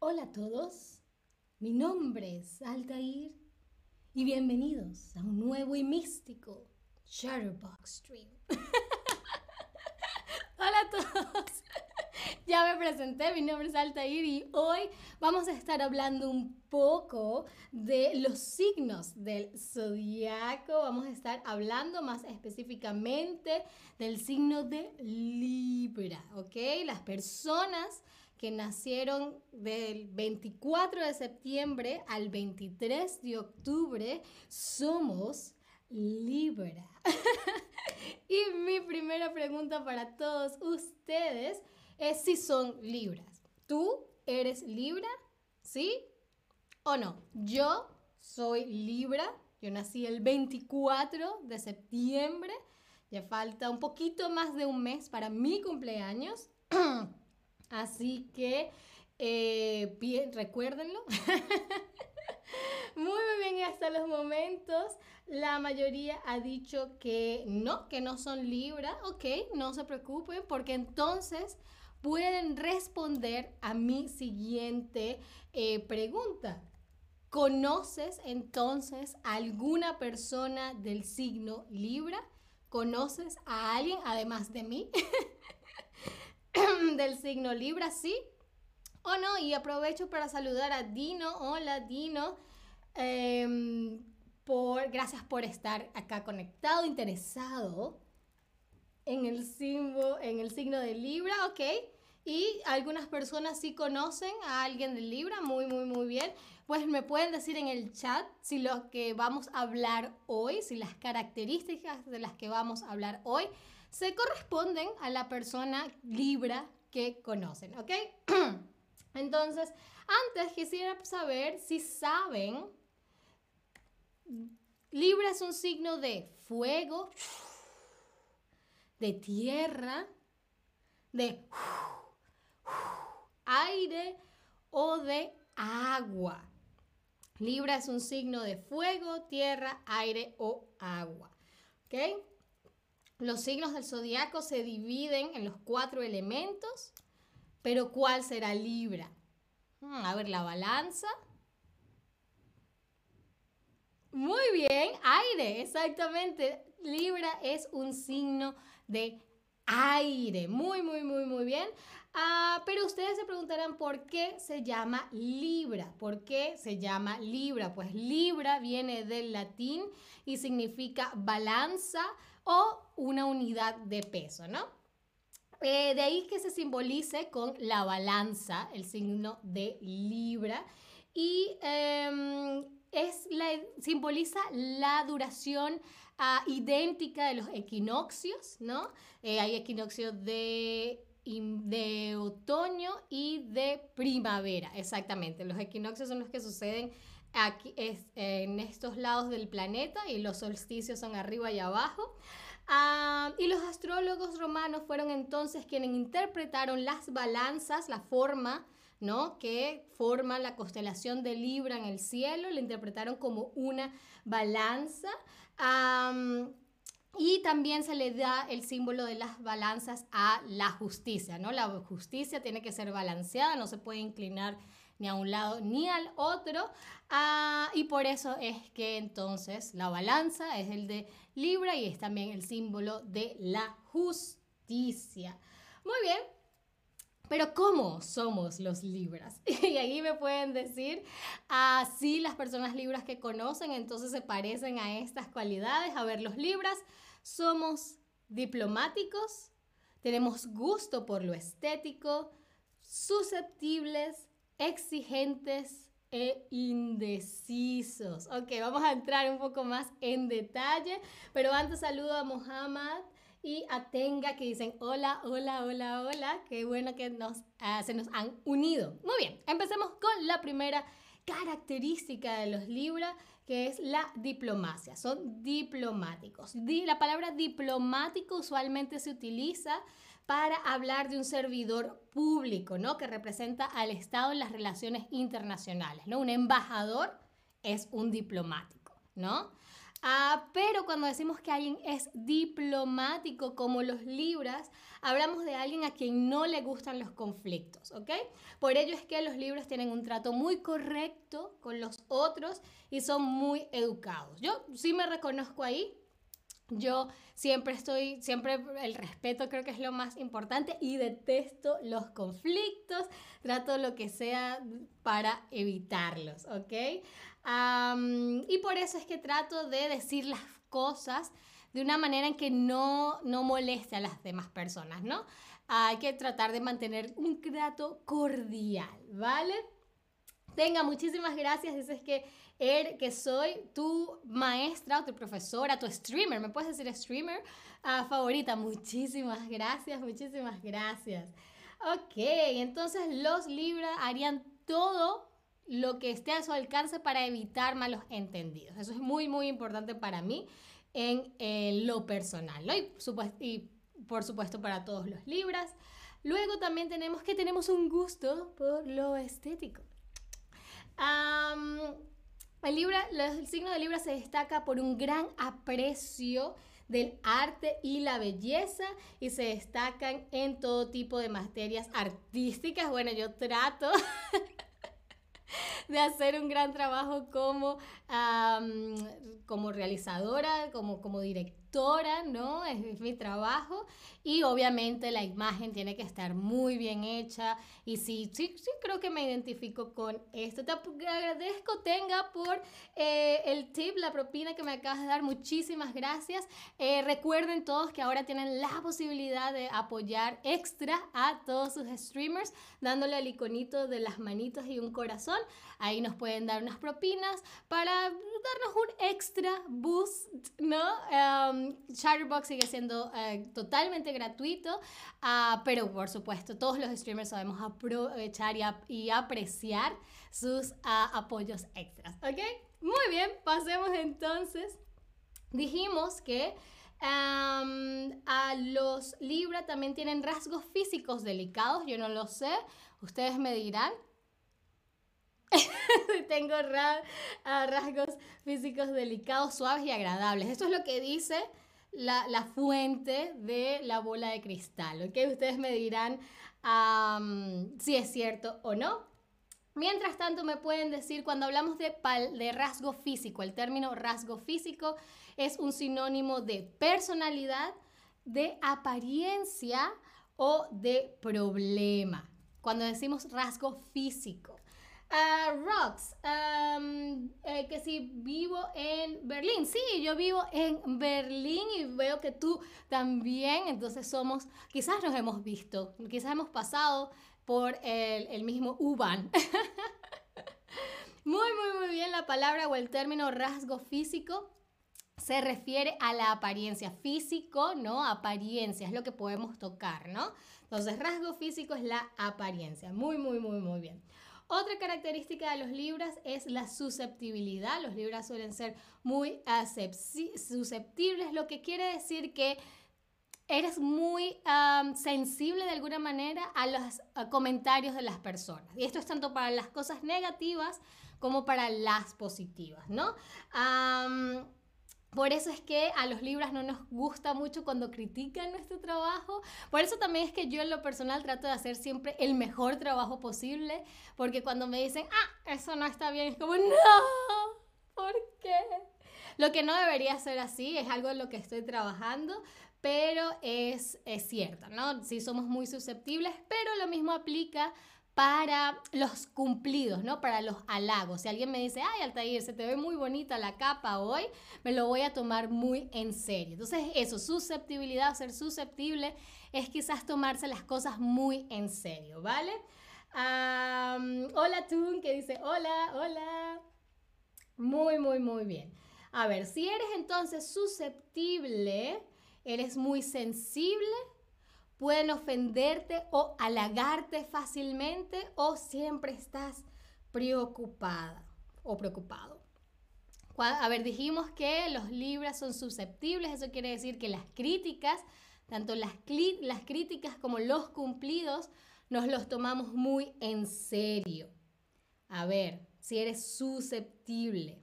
Hola a todos, mi nombre es Altair y bienvenidos a un nuevo y místico Shutterbox Stream. Hola a todos, ya me presenté, mi nombre es Altair y hoy vamos a estar hablando un poco de los signos del zodiaco. Vamos a estar hablando más específicamente del signo de Libra, ¿ok? Las personas que nacieron del 24 de septiembre al 23 de octubre somos Libra. y mi primera pregunta para todos ustedes es si son Libras. ¿Tú eres Libra? ¿Sí o no? Yo soy Libra. Yo nací el 24 de septiembre. Ya falta un poquito más de un mes para mi cumpleaños. Así que eh, bien, recuérdenlo. muy, muy bien, hasta los momentos la mayoría ha dicho que no, que no son Libra. Ok, no se preocupen porque entonces pueden responder a mi siguiente eh, pregunta. ¿Conoces entonces alguna persona del signo Libra? ¿Conoces a alguien además de mí? del signo Libra, ¿sí? ¿O no? Y aprovecho para saludar a Dino. Hola, Dino. Em, por, gracias por estar acá conectado, interesado en el, símbolo, en el signo de Libra, ¿ok? Y algunas personas sí conocen a alguien de Libra, muy, muy, muy bien. Pues me pueden decir en el chat si lo que vamos a hablar hoy, si las características de las que vamos a hablar hoy se corresponden a la persona Libra que conocen, ¿ok? Entonces, antes quisiera saber si saben, Libra es un signo de fuego, de tierra, de aire o de agua. Libra es un signo de fuego, tierra, aire o agua. ¿Ok? Los signos del zodiaco se dividen en los cuatro elementos, pero ¿cuál será Libra? Hmm, a ver, la balanza. Muy bien, aire, exactamente. Libra es un signo de aire. Muy, muy, muy, muy bien. Ah, pero ustedes se preguntarán por qué se llama Libra. ¿Por qué se llama Libra? Pues Libra viene del latín y significa balanza o una unidad de peso, ¿no? Eh, de ahí que se simbolice con la balanza, el signo de Libra, y em, es simboliza la duración ah, idéntica de los equinoccios, ¿no? Eh, hay equinoccios de de otoño y de primavera, exactamente. Los equinoccios son los que suceden aquí, en estos lados del planeta y los solsticios son arriba y abajo. Ah, y los astrólogos romanos fueron entonces quienes interpretaron las balanzas, la forma, ¿no? Que forma la constelación de Libra en el cielo, la interpretaron como una balanza. y también se le da el símbolo de las balanzas a la justicia, ¿no? La justicia tiene que ser balanceada, no se puede inclinar ni a un lado ni al otro. Ah, y por eso es que entonces la balanza es el de Libra y es también el símbolo de la justicia. Muy bien. Pero ¿cómo somos los libras? Y ahí me pueden decir, así las personas libras que conocen entonces se parecen a estas cualidades. A ver, los libras somos diplomáticos, tenemos gusto por lo estético, susceptibles, exigentes e indecisos. Ok, vamos a entrar un poco más en detalle, pero antes saludo a Mohamed y a Tenga que dicen hola, hola, hola, hola. Qué bueno que nos, ah, se nos han unido. Muy bien, empecemos con la primera característica de los Libra, que es la diplomacia. Son diplomáticos. La palabra diplomático usualmente se utiliza para hablar de un servidor público, ¿no? Que representa al Estado en las relaciones internacionales, ¿no? Un embajador es un diplomático, ¿no? Ah, pero cuando decimos que alguien es diplomático como los libras, hablamos de alguien a quien no le gustan los conflictos, ¿ok? Por ello es que los libros tienen un trato muy correcto con los otros y son muy educados. Yo sí me reconozco ahí. Yo siempre estoy, siempre el respeto creo que es lo más importante y detesto los conflictos, trato lo que sea para evitarlos, ¿ok? y por eso es que trato de decir las cosas de una manera en que no, no moleste a las demás personas, ¿no? Hay que tratar de mantener un trato cordial, ¿vale? Tenga, muchísimas gracias. Dices que, er, que soy tu maestra o tu profesora, tu streamer, ¿me puedes decir streamer? Ah, favorita. Muchísimas gracias, muchísimas gracias. Ok, entonces los Libra harían todo lo que esté a su alcance para evitar malos entendidos. Eso es muy, muy importante para mí en eh, lo personal, ¿no? y, por supuesto para todos los libras. Luego también tenemos que tenemos un gusto por lo estético. El, libra, signo de Libra se destaca por un gran aprecio del arte y la belleza y se destacan en todo tipo de materias artísticas. Bueno, yo trato de hacer un gran trabajo como, como realizadora, como, como directora, ¿no? Es, mi trabajo. Y obviamente la imagen tiene que estar muy bien hecha. Y sí, sí, sí creo que me identifico con esto. Te agradezco, Tenga, por eh, el tip, la propina que me acabas de dar. Muchísimas gracias. Eh, recuerden todos que ahora tienen la posibilidad de apoyar extra a todos sus streamers, dándole el iconito de las manitos y un corazón. Ahí nos pueden dar unas propinas para darnos un extra boost, ¿no? Chatterbox sigue siendo eh, totalmente gratuito, uh, pero por supuesto todos los streamers sabemos aprovechar y, apreciar sus uh, apoyos extras, ¿ok? Muy bien, pasemos entonces. Dijimos que um, a los Libra también tienen rasgos físicos delicados, yo no lo sé, ustedes me dirán. Tengo ah, rasgos físicos delicados, suaves y agradables. Esto es lo que dice la, fuente de la bola de cristal. ¿ok? Ustedes me dirán si es cierto o no. Mientras tanto, me pueden decir, cuando hablamos de, de rasgo físico, el término rasgo físico es un sinónimo de personalidad, de apariencia o de problema. Cuando decimos rasgo físico. Uh, Rox, eh, que si vivo en Berlín. Sí, yo vivo en Berlín y veo que tú también. Entonces somos, quizás nos hemos visto, quizás hemos pasado por el, el mismo U-Bahn. muy, muy, muy bien la palabra o el término rasgo físico se refiere a la apariencia físico, ¿no? Apariencia es lo que podemos tocar, ¿no? Entonces, rasgo físico es la apariencia. Muy, muy, muy, muy bien. Otra característica de los libras es la susceptibilidad. Los libras suelen ser muy susceptibles, lo que quiere decir que eres muy sensible de alguna manera a los comentarios de las personas. Y esto es tanto para las cosas negativas como para las positivas, ¿no? Por eso es que a los libras no nos gusta mucho cuando critican nuestro trabajo. Por eso también es que yo en lo personal trato de hacer siempre el mejor trabajo posible. Porque cuando me dicen, ah, eso no está bien, es como, no, ¿por qué? Lo que no debería ser así, es algo en lo que estoy trabajando, pero es, es cierto, ¿no? Sí somos muy susceptibles, pero lo mismo aplica para los cumplidos, ¿no? Para los halagos. Si alguien me dice, ay, Altair, se te ve muy bonita la capa hoy, me lo voy a tomar muy en serio. Entonces, eso, susceptibilidad, ser susceptible, es quizás tomarse las cosas muy en serio, ¿vale? hola, Tun, que dice, hola, hola. Muy, muy, muy bien. A ver, si eres entonces susceptible, eres muy sensible, pueden ofenderte o halagarte fácilmente o siempre estás preocupada o preocupado. A ver, dijimos que los libras son susceptibles, eso quiere decir que las críticas, tanto las, las críticas como los cumplidos, nos los tomamos muy en serio. A ver, si eres susceptible.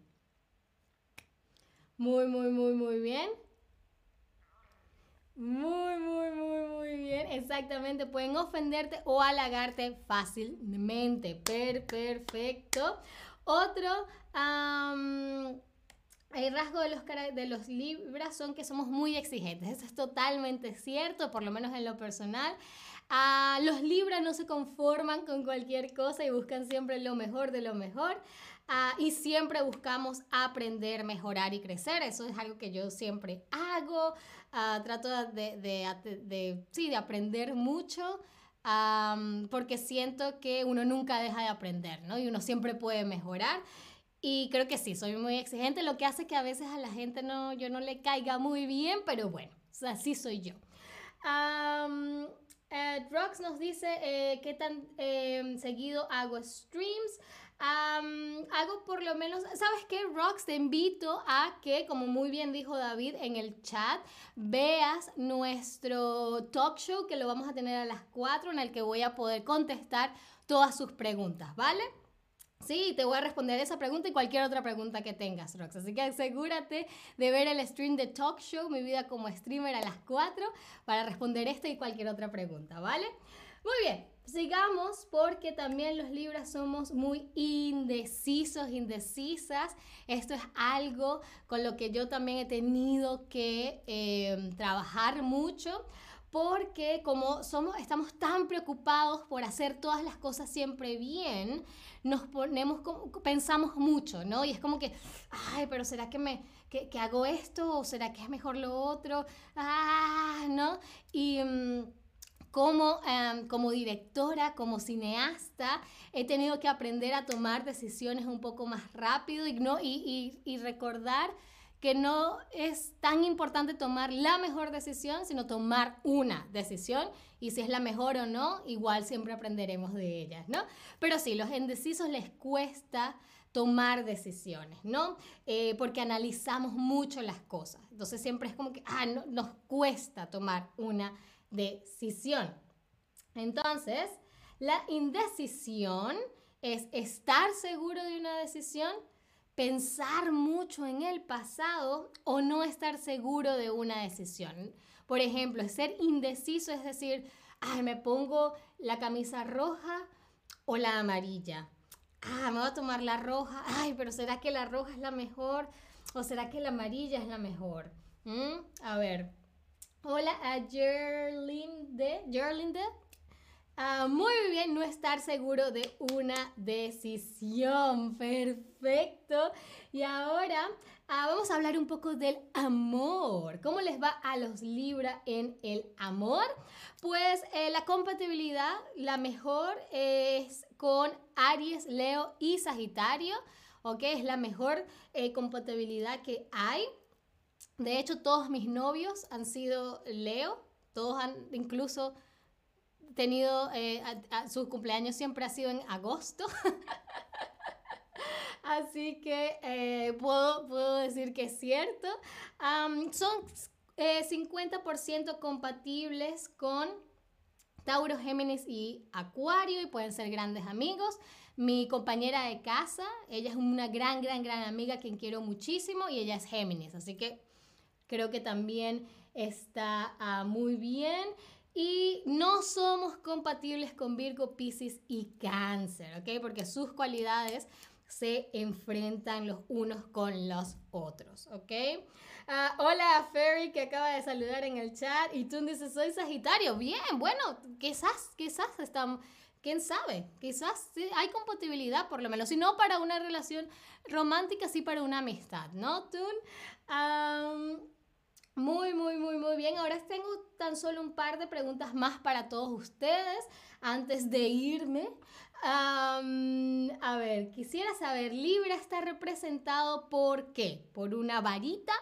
Muy, muy, muy, muy bien. Muy, muy, muy, muy bien. Exactamente. Pueden ofenderte o halagarte fácilmente. Per, perfecto. Otro el rasgo de los, de los libras son que somos muy exigentes. Eso es totalmente cierto, por lo menos en lo personal. Ah, los libras no se conforman con cualquier cosa y buscan siempre lo mejor de lo mejor. Ah, y siempre buscamos aprender, mejorar y crecer. Eso es algo que yo siempre hago. Ah, trato de, de, de, sí, de aprender mucho. porque siento que uno nunca deja de aprender, ¿no? Y uno siempre puede mejorar. Y creo que sí, soy muy exigente, lo que hace que a veces a la gente no, yo no le caiga muy bien, pero bueno, así soy yo. Um, nos dice eh, qué tan em, seguido hago streams. hago por lo menos, ¿sabes qué? Rox, te invito a que, como muy bien dijo David en el chat, veas nuestro talk show que lo vamos a tener a las 4 en el que voy a poder contestar todas sus preguntas, ¿vale? Sí, te voy a responder esa pregunta y cualquier otra pregunta que tengas, Rox. Así que asegúrate de ver el stream de Talk Show, mi vida como streamer a las 4, para responder esta y cualquier otra pregunta, ¿vale? Muy bien, sigamos porque también los libras somos muy indecisos, indecisas. Esto es algo con lo que yo también he tenido que eh, trabajar mucho porque como estamos tan preocupados por hacer todas las cosas siempre bien, nos ponemos, pensamos mucho, ¿no? Y es como que, ay, pero ¿será que me, que, hago esto? ¿O será que es mejor lo otro? Ah, ¿no? Y... Mm, como, em, como directora, como cineasta, he tenido que aprender a tomar decisiones un poco más rápido y, ¿no? y recordar que no es tan importante tomar la mejor decisión, sino tomar una decisión y si es la mejor o no, igual siempre aprenderemos de ellas, ¿no? Pero sí, los indecisos les cuesta tomar decisiones, ¿no? Eh, porque analizamos mucho las cosas. Entonces siempre es como que, ah, no, nos cuesta tomar una decisión. Entonces, la indecisión es estar seguro de una decisión, pensar mucho en el pasado o no estar seguro de una decisión. Por ejemplo, ser indeciso es decir, ay, me pongo la camisa roja o la amarilla. Ah, me voy a tomar la roja. Ay, pero ¿será que la roja es la mejor? ¿O será que la amarilla es la mejor? ¿Mm? A ver. Hola a Gerlinde. Gerlinde. Ah, muy bien, no estar seguro de una decisión. Perfecto. Y ahora ah, vamos a hablar un poco del amor. ¿Cómo les va a los Libra en el amor? Pues eh, la compatibilidad, la mejor es con Aries, Leo y Sagitario. ¿Ok? Es la mejor eh, compatibilidad que hay. De hecho, todos mis novios han sido Leo. Todos han incluso tenido, eh, su cumpleaños siempre ha sido en agosto. Así que eh, puedo, puedo, decir que es cierto. son 50% eh, compatibles con Tauro, Géminis y Acuario y pueden ser grandes amigos. Mi compañera de casa, ella es una gran, gran, gran amiga quien quiero muchísimo y ella es Géminis. Así que creo que también está ah, muy bien y no somos compatibles con Virgo, Pisces y Cáncer, ¿ok? Porque sus cualidades se enfrentan los unos con los otros, ¿ok? Ah, hola Ferry que acaba de saludar en el chat y tú dices soy Sagitario. Bien, bueno, quizás, quizás estamos, quién sabe, quizás hay compatibilidad por lo menos, si no para una relación romántica, sí para una amistad, ¿no? Tú, muy, muy, muy, muy bien. Ahora solo un par de preguntas más para todos ustedes antes de irme. a ver, quisiera saber, Libra está representado por qué? ¿Por una varita?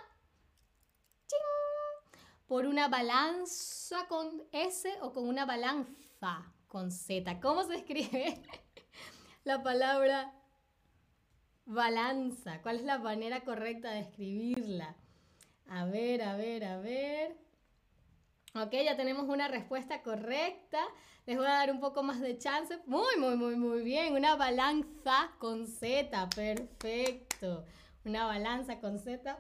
¿Por una balanza con S o con una balanza con Z? ¿Cómo se escribe la palabra balanza? ¿Cuál es la manera correcta de escribirla? A ver, a ver, a ver. Ok, ya tenemos una respuesta correcta. Les voy a dar un poco más de chance. Muy, muy, muy, muy bien. Una balanza con Z. Perfecto. Una balanza con Z.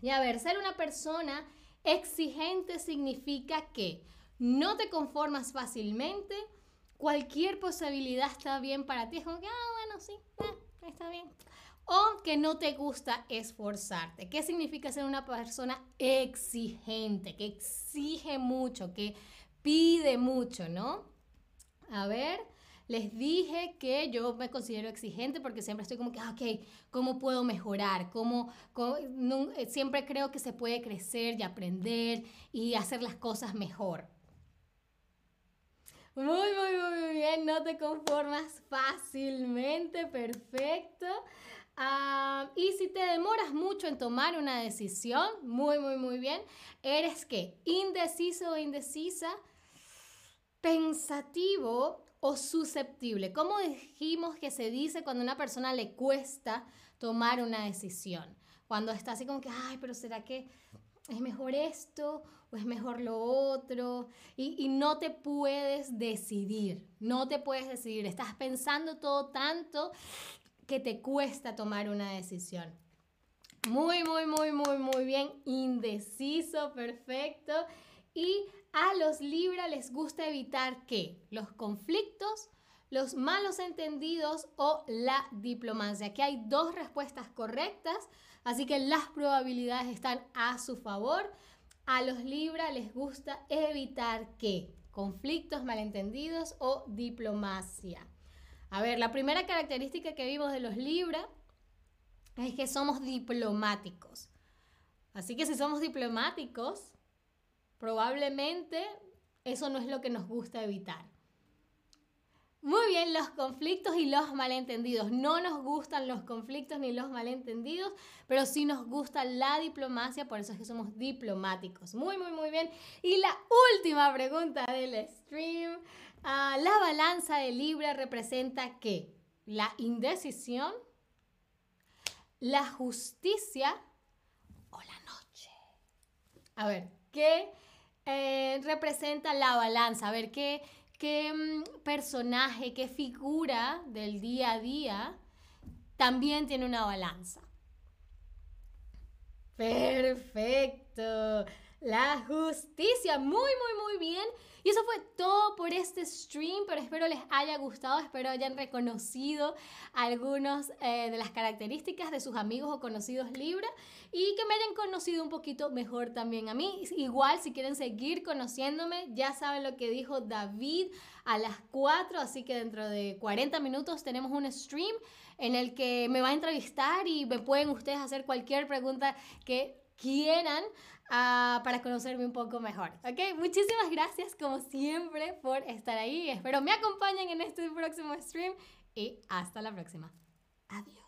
Y a ver, ser una persona exigente significa que no te conformas fácilmente, cualquier posibilidad está bien para ti, es como que, ah, bueno, sí, eh, está bien. O que no te gusta esforzarte. ¿Qué significa ser una persona exigente, que exige mucho, que pide mucho, ¿no? A ver, les dije que yo me considero exigente porque siempre estoy como que, ah, ok, ¿cómo puedo mejorar? ¿Cómo, eh, siempre creo que se puede crecer y aprender y hacer las cosas mejor. Muy, muy, muy bien, no te conformas fácilmente, perfecto. Y si te demoras mucho en tomar una decisión, muy, muy, muy bien, eres que indeciso o indecisa, pensativo o susceptible. ¿Cómo dijimos que se dice cuando a una persona le cuesta tomar una decisión? Cuando está así como que, ay, pero ¿será que es mejor esto o es mejor lo otro? Y no te puedes decidir, no te puedes decidir. Estás pensando todo tanto que te cuesta tomar una decisión. Muy, muy, muy, muy, muy bien. Indeciso, perfecto. Y a los Libra les gusta evitar qué? Los conflictos, los malos entendidos o la diplomacia. Aquí hay dos respuestas correctas, así que las probabilidades están a su favor. A los Libra les gusta evitar qué? Conflictos, malentendidos o diplomacia. A ver, la primera característica que vimos de los Libra es que somos diplomáticos. Así que si somos diplomáticos, probablemente eso no es lo que nos gusta evitar. Muy bien, los conflictos y los malentendidos. No nos gustan los conflictos ni los malentendidos, pero sí nos gusta la diplomacia, por eso es que somos diplomáticos. Muy, muy, muy bien. Y la última pregunta del stream. Ah, la balanza de Libra representa qué? La indecisión, la justicia o la noche. A ver, ¿qué eh, representa la balanza? A ver, ¿qué, qué mm, personaje, qué figura del día a día también tiene una balanza? Perfecto. La justicia. Muy, muy, muy bien. Y eso fue todo por este stream, pero espero les haya gustado, espero hayan reconocido algunas eh, de las características de sus amigos o conocidos Libra y que me hayan conocido un poquito mejor también a mí. Igual, si quieren seguir conociéndome, ya saben lo que dijo David a las 4, así que dentro de 40 minutos tenemos un stream en el que me va a entrevistar y me pueden ustedes hacer cualquier pregunta que quieran uh, para conocerme un poco mejor. ¿Ok? Muchísimas gracias como siempre por estar ahí. Espero me acompañen en este próximo stream y hasta la próxima. Adiós.